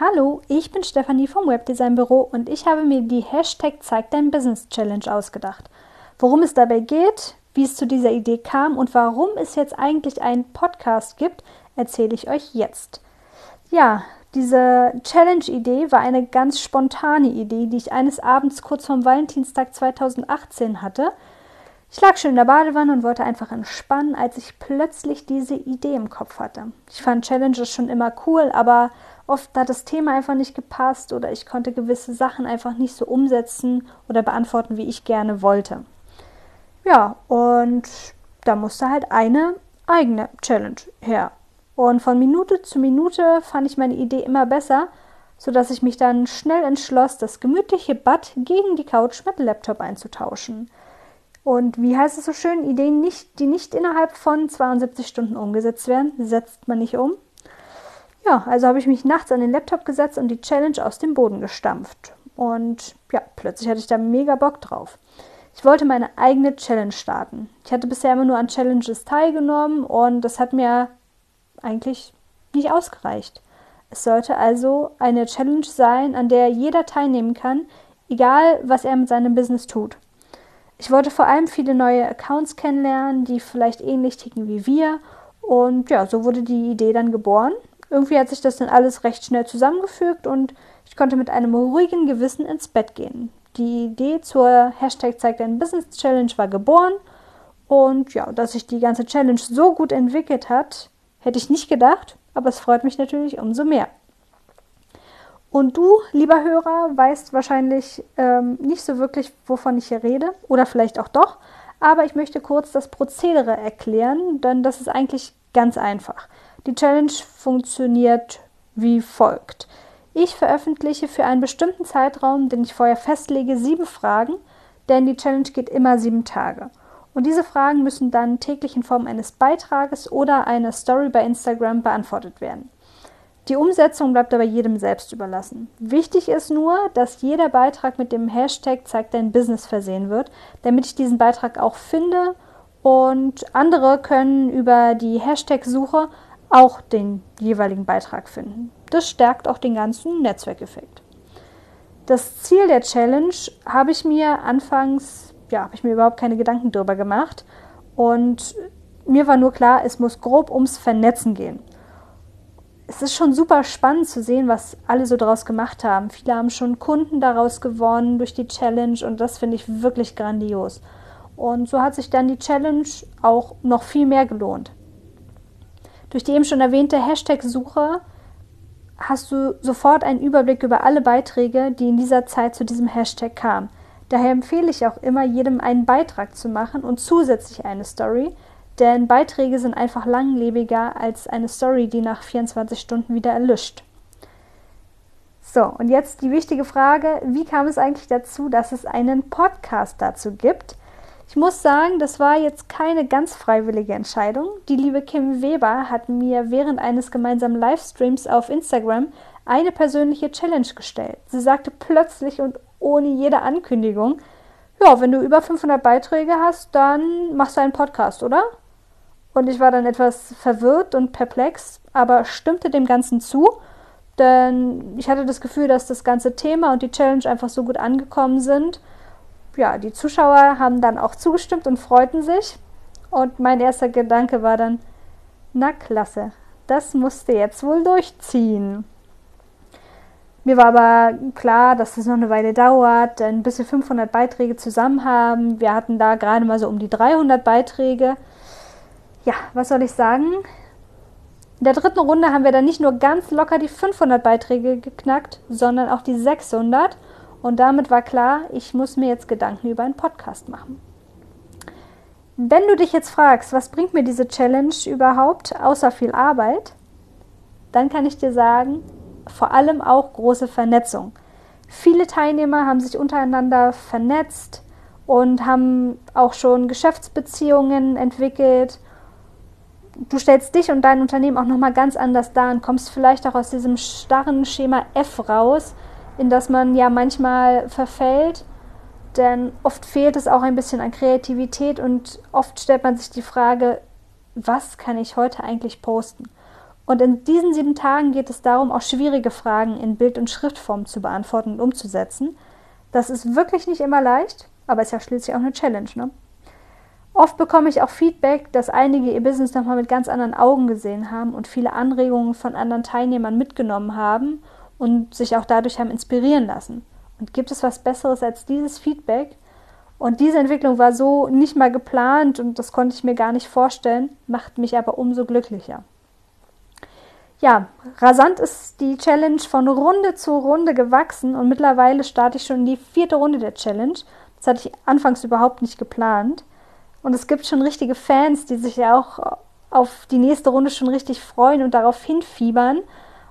Hallo, ich bin Stefanie vom Webdesignbüro und ich habe mir die Hashtag Zeig dein Business Challenge ausgedacht. Worum es dabei geht, wie es zu dieser Idee kam und warum es jetzt eigentlich einen Podcast gibt, erzähle ich euch jetzt. Ja, diese Challenge-Idee war eine ganz spontane Idee, die ich eines Abends kurz vorm Valentinstag 2018 hatte. Ich lag schon in der Badewanne und wollte einfach entspannen, als ich plötzlich diese Idee im Kopf hatte. Ich fand Challenges schon immer cool, aber oft hat das Thema einfach nicht gepasst oder ich konnte gewisse Sachen einfach nicht so umsetzen oder beantworten, wie ich gerne wollte. Ja, und da musste halt eine eigene Challenge her. Und von Minute zu Minute fand ich meine Idee immer besser, sodass ich mich dann schnell entschloss, das gemütliche Bad gegen die Couch mit Laptop einzutauschen. Und wie heißt es so schön, Ideen, nicht, die nicht innerhalb von 72 Stunden umgesetzt werden, setzt man nicht um. Ja, also habe ich mich nachts an den Laptop gesetzt und die Challenge aus dem Boden gestampft. Und ja, plötzlich hatte ich da mega Bock drauf. Ich wollte meine eigene Challenge starten. Ich hatte bisher immer nur an Challenges teilgenommen und das hat mir eigentlich nicht ausgereicht. Es sollte also eine Challenge sein, an der jeder teilnehmen kann, egal was er mit seinem Business tut. Ich wollte vor allem viele neue Accounts kennenlernen, die vielleicht ähnlich ticken wie wir. Und ja, so wurde die Idee dann geboren irgendwie hat sich das dann alles recht schnell zusammengefügt und ich konnte mit einem ruhigen Gewissen ins Bett gehen. Die Idee zur Hashtag Zeig dein Business Challenge war geboren und ja, dass sich die ganze Challenge so gut entwickelt hat, hätte ich nicht gedacht, aber es freut mich natürlich umso mehr. Und du, lieber Hörer, weißt wahrscheinlich ähm, nicht so wirklich, wovon ich hier rede, oder vielleicht auch doch, aber ich möchte kurz das Prozedere erklären, denn das ist eigentlich ganz einfach. Die Challenge funktioniert wie folgt. Ich veröffentliche für einen bestimmten Zeitraum, den ich vorher festlege, sieben Fragen, denn die Challenge geht immer sieben Tage. Und diese Fragen müssen dann täglich in Form eines Beitrages oder einer Story bei Instagram beantwortet werden. Die Umsetzung bleibt aber jedem selbst überlassen. Wichtig ist nur, dass jeder Beitrag mit dem Hashtag zeigt dein Business versehen wird, damit ich diesen Beitrag auch finde und andere können über die Hashtag-Suche auch den jeweiligen Beitrag finden. Das stärkt auch den ganzen Netzwerkeffekt. Das Ziel der Challenge habe ich mir anfangs, ja, habe ich mir überhaupt keine Gedanken darüber gemacht und mir war nur klar, es muss grob ums Vernetzen gehen. Es ist schon super spannend zu sehen, was alle so daraus gemacht haben. Viele haben schon Kunden daraus gewonnen durch die Challenge und das finde ich wirklich grandios. Und so hat sich dann die Challenge auch noch viel mehr gelohnt. Durch die eben schon erwähnte Hashtag-Suche hast du sofort einen Überblick über alle Beiträge, die in dieser Zeit zu diesem Hashtag kamen. Daher empfehle ich auch immer, jedem einen Beitrag zu machen und zusätzlich eine Story, denn Beiträge sind einfach langlebiger als eine Story, die nach 24 Stunden wieder erlischt. So, und jetzt die wichtige Frage, wie kam es eigentlich dazu, dass es einen Podcast dazu gibt? Ich muss sagen, das war jetzt keine ganz freiwillige Entscheidung. Die liebe Kim Weber hat mir während eines gemeinsamen Livestreams auf Instagram eine persönliche Challenge gestellt. Sie sagte plötzlich und ohne jede Ankündigung, ja, wenn du über 500 Beiträge hast, dann machst du einen Podcast, oder? Und ich war dann etwas verwirrt und perplex, aber stimmte dem Ganzen zu, denn ich hatte das Gefühl, dass das ganze Thema und die Challenge einfach so gut angekommen sind, ja, die Zuschauer haben dann auch zugestimmt und freuten sich. Und mein erster Gedanke war dann, na klasse, das musste jetzt wohl durchziehen. Mir war aber klar, dass das noch eine Weile dauert, denn bis wir 500 Beiträge zusammen haben, wir hatten da gerade mal so um die 300 Beiträge. Ja, was soll ich sagen? In der dritten Runde haben wir dann nicht nur ganz locker die 500 Beiträge geknackt, sondern auch die 600 und damit war klar, ich muss mir jetzt Gedanken über einen Podcast machen. Wenn du dich jetzt fragst, was bringt mir diese Challenge überhaupt, außer viel Arbeit, dann kann ich dir sagen, vor allem auch große Vernetzung. Viele Teilnehmer haben sich untereinander vernetzt und haben auch schon Geschäftsbeziehungen entwickelt. Du stellst dich und dein Unternehmen auch nochmal ganz anders dar und kommst vielleicht auch aus diesem starren Schema F raus in das man ja manchmal verfällt. Denn oft fehlt es auch ein bisschen an Kreativität und oft stellt man sich die Frage, was kann ich heute eigentlich posten? Und in diesen sieben Tagen geht es darum, auch schwierige Fragen in Bild- und Schriftform zu beantworten und umzusetzen. Das ist wirklich nicht immer leicht, aber ist ja schließlich auch eine Challenge. Ne? Oft bekomme ich auch Feedback, dass einige ihr Business nochmal mit ganz anderen Augen gesehen haben und viele Anregungen von anderen Teilnehmern mitgenommen haben und sich auch dadurch haben inspirieren lassen. Und gibt es was Besseres als dieses Feedback? Und diese Entwicklung war so nicht mal geplant und das konnte ich mir gar nicht vorstellen, macht mich aber umso glücklicher. Ja, rasant ist die Challenge von Runde zu Runde gewachsen und mittlerweile starte ich schon in die vierte Runde der Challenge. Das hatte ich anfangs überhaupt nicht geplant. Und es gibt schon richtige Fans, die sich ja auch auf die nächste Runde schon richtig freuen und darauf hinfiebern.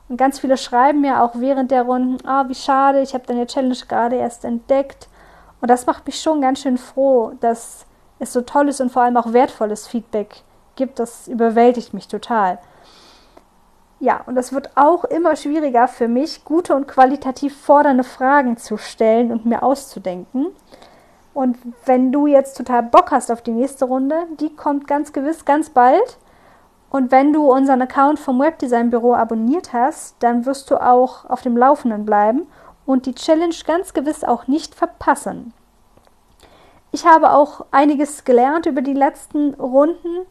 Und ganz viele schreiben mir auch während der Runden, ah, wie schade, ich habe deine Challenge gerade erst entdeckt. Und das macht mich schon ganz schön froh, dass es so tolles und vor allem auch wertvolles Feedback gibt. Das überwältigt mich total. Ja, und es wird auch immer schwieriger für mich, gute und qualitativ fordernde Fragen zu stellen und mir auszudenken. Und wenn du jetzt total Bock hast auf die nächste Runde, die kommt ganz gewiss ganz bald. Und wenn du unseren Account vom Webdesign Büro abonniert hast, dann wirst du auch auf dem Laufenden bleiben und die Challenge ganz gewiss auch nicht verpassen. Ich habe auch einiges gelernt über die letzten Runden.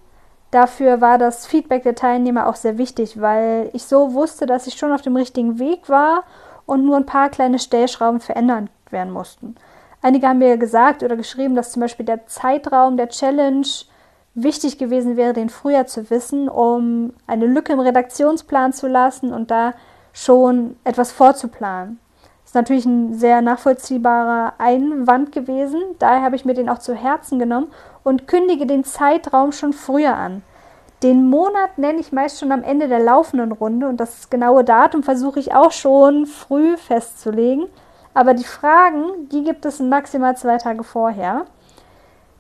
Dafür war das Feedback der Teilnehmer auch sehr wichtig, weil ich so wusste, dass ich schon auf dem richtigen Weg war und nur ein paar kleine Stellschrauben verändert werden mussten. Einige haben mir gesagt oder geschrieben, dass zum Beispiel der Zeitraum der Challenge wichtig gewesen wäre, den früher zu wissen, um eine Lücke im Redaktionsplan zu lassen und da schon etwas vorzuplanen. Das ist natürlich ein sehr nachvollziehbarer Einwand gewesen. Daher habe ich mir den auch zu Herzen genommen und kündige den Zeitraum schon früher an. Den Monat nenne ich meist schon am Ende der laufenden Runde und das genaue Datum versuche ich auch schon früh festzulegen. Aber die Fragen, die gibt es maximal zwei Tage vorher.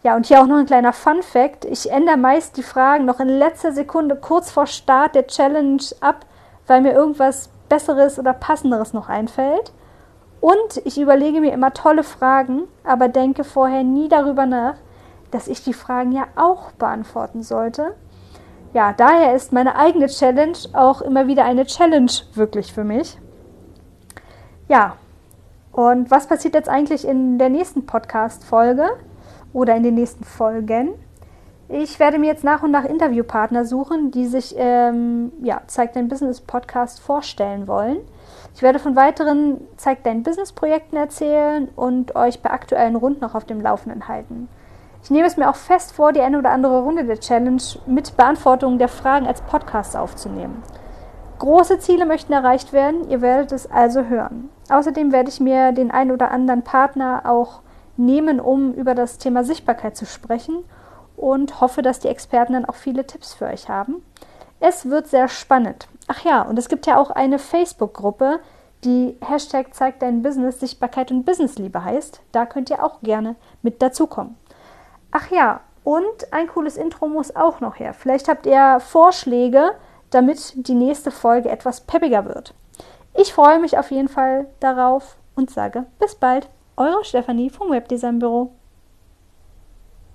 Ja, und hier auch noch ein kleiner Fun Fact. Ich ändere meist die Fragen noch in letzter Sekunde kurz vor Start der Challenge ab, weil mir irgendwas Besseres oder Passenderes noch einfällt. Und ich überlege mir immer tolle Fragen, aber denke vorher nie darüber nach, dass ich die Fragen ja auch beantworten sollte. Ja, daher ist meine eigene Challenge auch immer wieder eine Challenge wirklich für mich. Ja, und was passiert jetzt eigentlich in der nächsten Podcast-Folge? oder in den nächsten Folgen. Ich werde mir jetzt nach und nach Interviewpartner suchen, die sich, ähm, ja, Zeig dein Business Podcast vorstellen wollen. Ich werde von weiteren Zeig dein Business Projekten erzählen und euch bei aktuellen Runden noch auf dem Laufenden halten. Ich nehme es mir auch fest vor, die eine oder andere Runde der Challenge mit Beantwortung der Fragen als Podcast aufzunehmen. Große Ziele möchten erreicht werden, ihr werdet es also hören. Außerdem werde ich mir den einen oder anderen Partner auch nehmen, um über das Thema Sichtbarkeit zu sprechen und hoffe, dass die Experten dann auch viele Tipps für euch haben. Es wird sehr spannend. Ach ja, und es gibt ja auch eine Facebook-Gruppe, die Hashtag zeigt dein Business Sichtbarkeit und Businessliebe heißt. Da könnt ihr auch gerne mit dazukommen. Ach ja, und ein cooles Intro muss auch noch her. Vielleicht habt ihr Vorschläge, damit die nächste Folge etwas peppiger wird. Ich freue mich auf jeden Fall darauf und sage bis bald. Eure Stefanie vom Webdesign Büro.